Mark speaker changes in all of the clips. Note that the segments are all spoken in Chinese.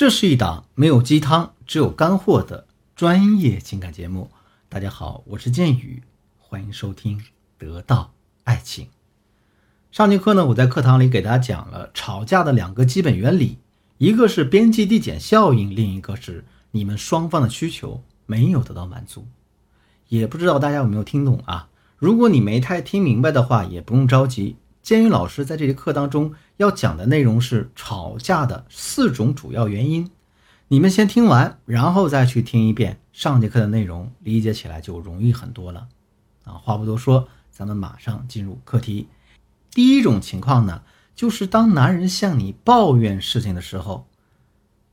Speaker 1: 这是一档没有鸡汤，只有干货的专业情感节目。大家好，我是剑宇，欢迎收听《得到爱情》。上节课呢，我在课堂里给大家讲了吵架的两个基本原理，一个是边际递减效应，另一个是你们双方的需求没有得到满足。也不知道大家有没有听懂啊？如果你没太听明白的话，也不用着急。监狱老师在这节课当中要讲的内容是吵架的四种主要原因，你们先听完，然后再去听一遍上节课的内容，理解起来就容易很多了。啊，话不多说，咱们马上进入课题。第一种情况呢，就是当男人向你抱怨事情的时候，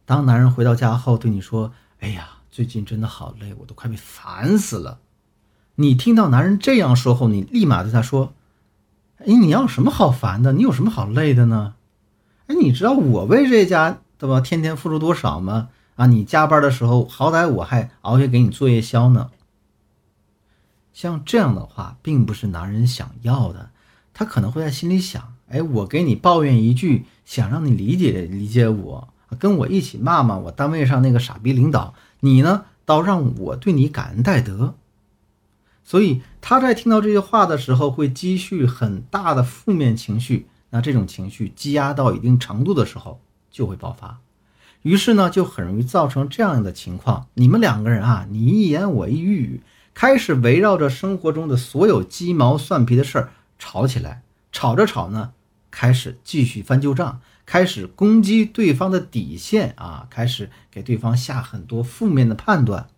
Speaker 1: 当男人回到家后对你说：“哎呀，最近真的好累，我都快被烦死了。”你听到男人这样说后，你立马对他说。哎，你要什么好烦的？你有什么好累的呢？哎，你知道我为这家对吧，天天付出多少吗？啊，你加班的时候，好歹我还熬夜给你做夜宵呢。像这样的话，并不是男人想要的。他可能会在心里想：哎，我给你抱怨一句，想让你理解理解我，跟我一起骂骂我单位上那个傻逼领导。你呢，倒让我对你感恩戴德。所以他在听到这些话的时候，会积蓄很大的负面情绪。那这种情绪积压到一定程度的时候，就会爆发。于是呢，就很容易造成这样的情况：你们两个人啊，你一言我一语，开始围绕着生活中的所有鸡毛蒜皮的事儿吵起来。吵着吵呢，开始继续翻旧账，开始攻击对方的底线啊，开始给对方下很多负面的判断。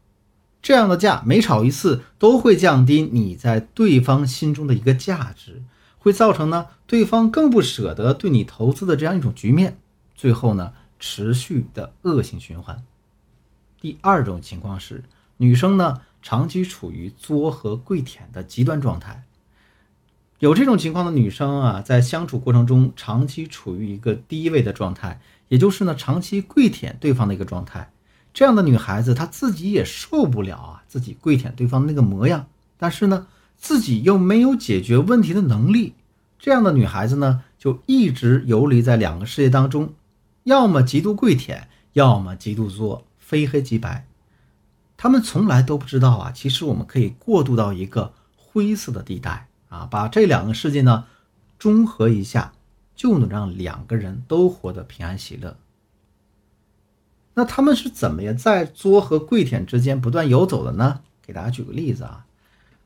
Speaker 1: 这样的架每吵一次都会降低你在对方心中的一个价值，会造成呢对方更不舍得对你投资的这样一种局面，最后呢持续的恶性循环。第二种情况是女生呢长期处于作和跪舔的极端状态，有这种情况的女生啊，在相处过程中长期处于一个低位的状态，也就是呢长期跪舔对方的一个状态。这样的女孩子，她自己也受不了啊，自己跪舔对方那个模样，但是呢，自己又没有解决问题的能力。这样的女孩子呢，就一直游离在两个世界当中，要么极度跪舔，要么极度作，非黑即白。他们从来都不知道啊，其实我们可以过渡到一个灰色的地带啊，把这两个世界呢中和一下，就能让两个人都活得平安喜乐。那他们是怎么样在作和跪舔之间不断游走的呢？给大家举个例子啊，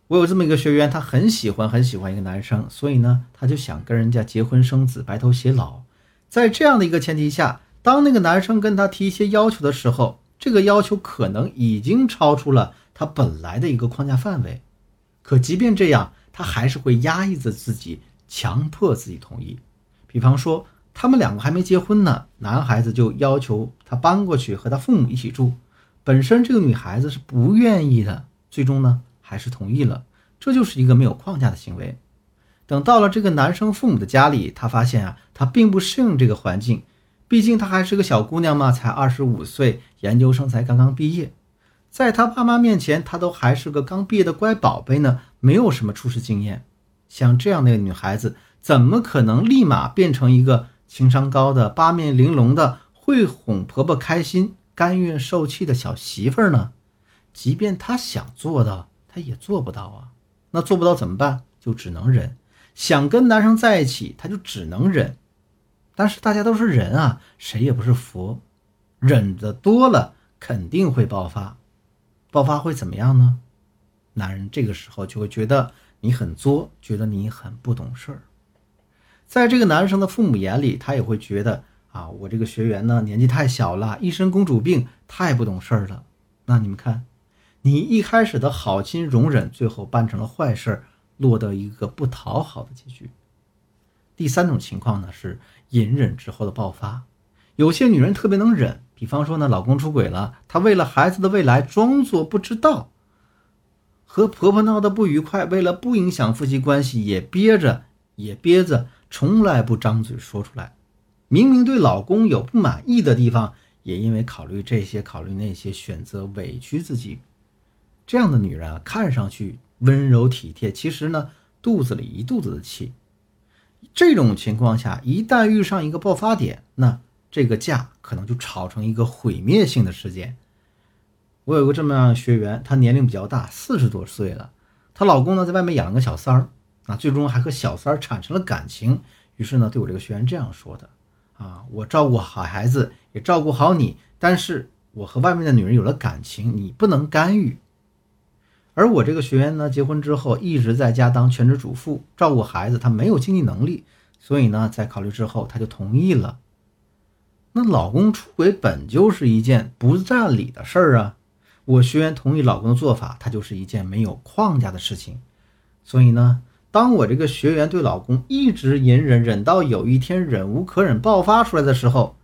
Speaker 1: 我有这么一个学员，他很喜欢很喜欢一个男生，所以呢，他就想跟人家结婚生子，白头偕老。在这样的一个前提下，当那个男生跟他提一些要求的时候，这个要求可能已经超出了他本来的一个框架范围。可即便这样，他还是会压抑着自己，强迫自己同意。比方说。他们两个还没结婚呢，男孩子就要求他搬过去和他父母一起住。本身这个女孩子是不愿意的，最终呢还是同意了。这就是一个没有框架的行为。等到了这个男生父母的家里，他发现啊，他并不适应这个环境，毕竟她还是个小姑娘嘛，才二十五岁，研究生才刚刚毕业，在他爸妈面前，她都还是个刚毕业的乖宝贝呢，没有什么处事经验。像这样的女孩子，怎么可能立马变成一个？情商高的、八面玲珑的、会哄婆婆开心、甘愿受气的小媳妇儿呢？即便她想做到，她也做不到啊。那做不到怎么办？就只能忍。想跟男生在一起，她就只能忍。但是大家都是人啊，谁也不是佛，忍的多了肯定会爆发。爆发会怎么样呢？男人这个时候就会觉得你很作，觉得你很不懂事儿。在这个男生的父母眼里，他也会觉得啊，我这个学员呢年纪太小了，一身公主病，太不懂事儿了。那你们看，你一开始的好心容忍，最后办成了坏事，落得一个不讨好的结局。第三种情况呢是隐忍之后的爆发。有些女人特别能忍，比方说呢，老公出轨了，她为了孩子的未来装作不知道；和婆婆闹得不愉快，为了不影响夫妻关系，也憋着，也憋着。从来不张嘴说出来，明明对老公有不满意的地方，也因为考虑这些、考虑那些，选择委屈自己。这样的女人啊，看上去温柔体贴，其实呢，肚子里一肚子的气。这种情况下，一旦遇上一个爆发点，那这个架可能就吵成一个毁灭性的事件。我有个这么样的学员，她年龄比较大，四十多岁了，她老公呢在外面养了个小三儿，啊，最终还和小三儿产生了感情，于是呢对我这个学员这样说的：啊，我照顾好孩子，也照顾好你，但是我和外面的女人有了感情，你不能干预。而我这个学员呢，结婚之后一直在家当全职主妇，照顾孩子，她没有经济能力，所以呢，在考虑之后，她就同意了。那老公出轨本就是一件不占理的事儿啊，我学员同意老公的做法，它就是一件没有框架的事情。所以呢，当我这个学员对老公一直隐忍，忍到有一天忍无可忍爆发出来的时候，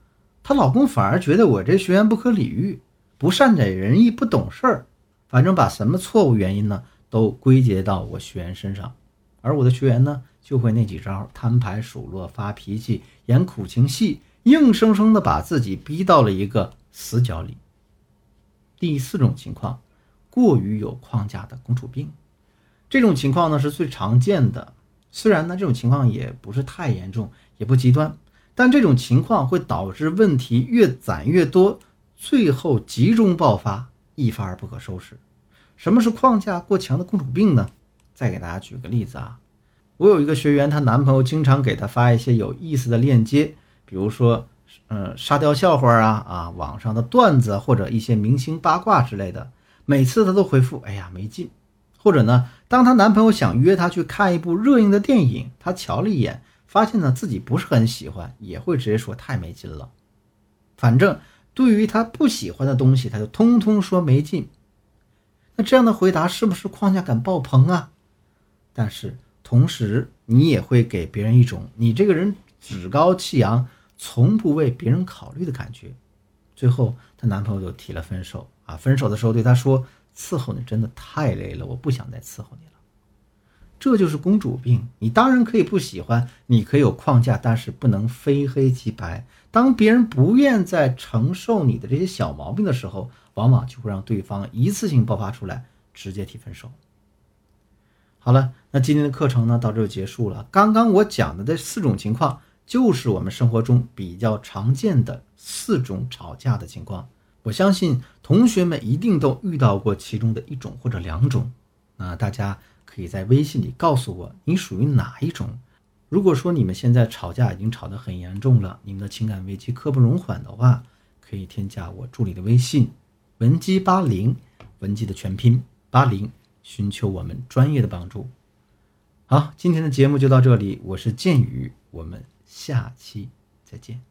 Speaker 1: 她老公反而觉得我这学员不可理喻，不善解人意，不懂事儿。反正把什么错误原因呢，都归结到我学员身上，而我的学员呢，就会那几招：摊牌数落、发脾气、演苦情戏，硬生生的把自己逼到了一个死角里。第四种情况，过于有框架的公主病，这种情况呢是最常见的。虽然呢这种情况也不是太严重，也不极端，但这种情况会导致问题越攒越多，最后集中爆发。一发而不可收拾。什么是框架过强的公主病呢？再给大家举个例子啊，我有一个学员，她男朋友经常给她发一些有意思的链接，比如说，嗯，沙雕笑话啊，啊，网上的段子或者一些明星八卦之类的。每次她都回复：“哎呀，没劲。”或者呢，当她男朋友想约她去看一部热映的电影，她瞧了一眼，发现呢自己不是很喜欢，也会直接说太没劲了。反正。对于他不喜欢的东西，他就通通说没劲。那这样的回答是不是框架感爆棚啊？但是同时，你也会给别人一种你这个人趾高气扬，从不为别人考虑的感觉。最后，她男朋友就提了分手啊！分手的时候对她说：“伺候你真的太累了，我不想再伺候你了。”这就是公主病。你当然可以不喜欢，你可以有框架，但是不能非黑即白。当别人不愿再承受你的这些小毛病的时候，往往就会让对方一次性爆发出来，直接提分手。好了，那今天的课程呢，到这就结束了。刚刚我讲的这四种情况，就是我们生活中比较常见的四种吵架的情况。我相信同学们一定都遇到过其中的一种或者两种。那大家。可以在微信里告诉我你属于哪一种。如果说你们现在吵架已经吵得很严重了，你们的情感危机刻不容缓的话，可以添加我助理的微信文姬八零，文姬的全拼八零，寻求我们专业的帮助。好，今天的节目就到这里，我是剑宇，我们下期再见。